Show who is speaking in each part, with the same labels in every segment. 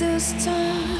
Speaker 1: this time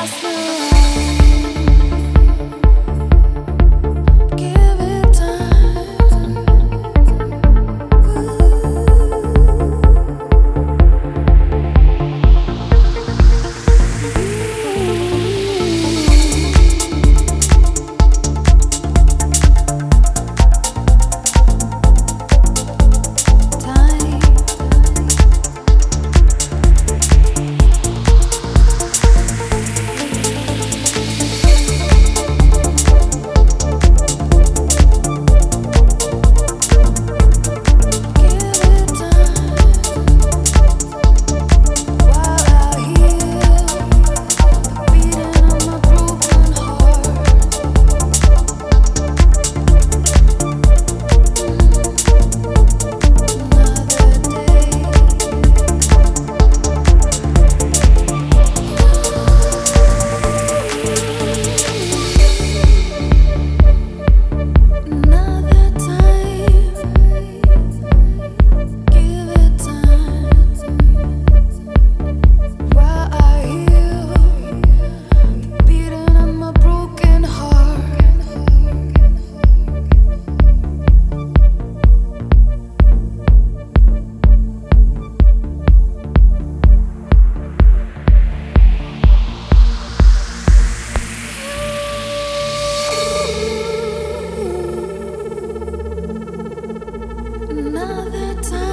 Speaker 1: last night. the time.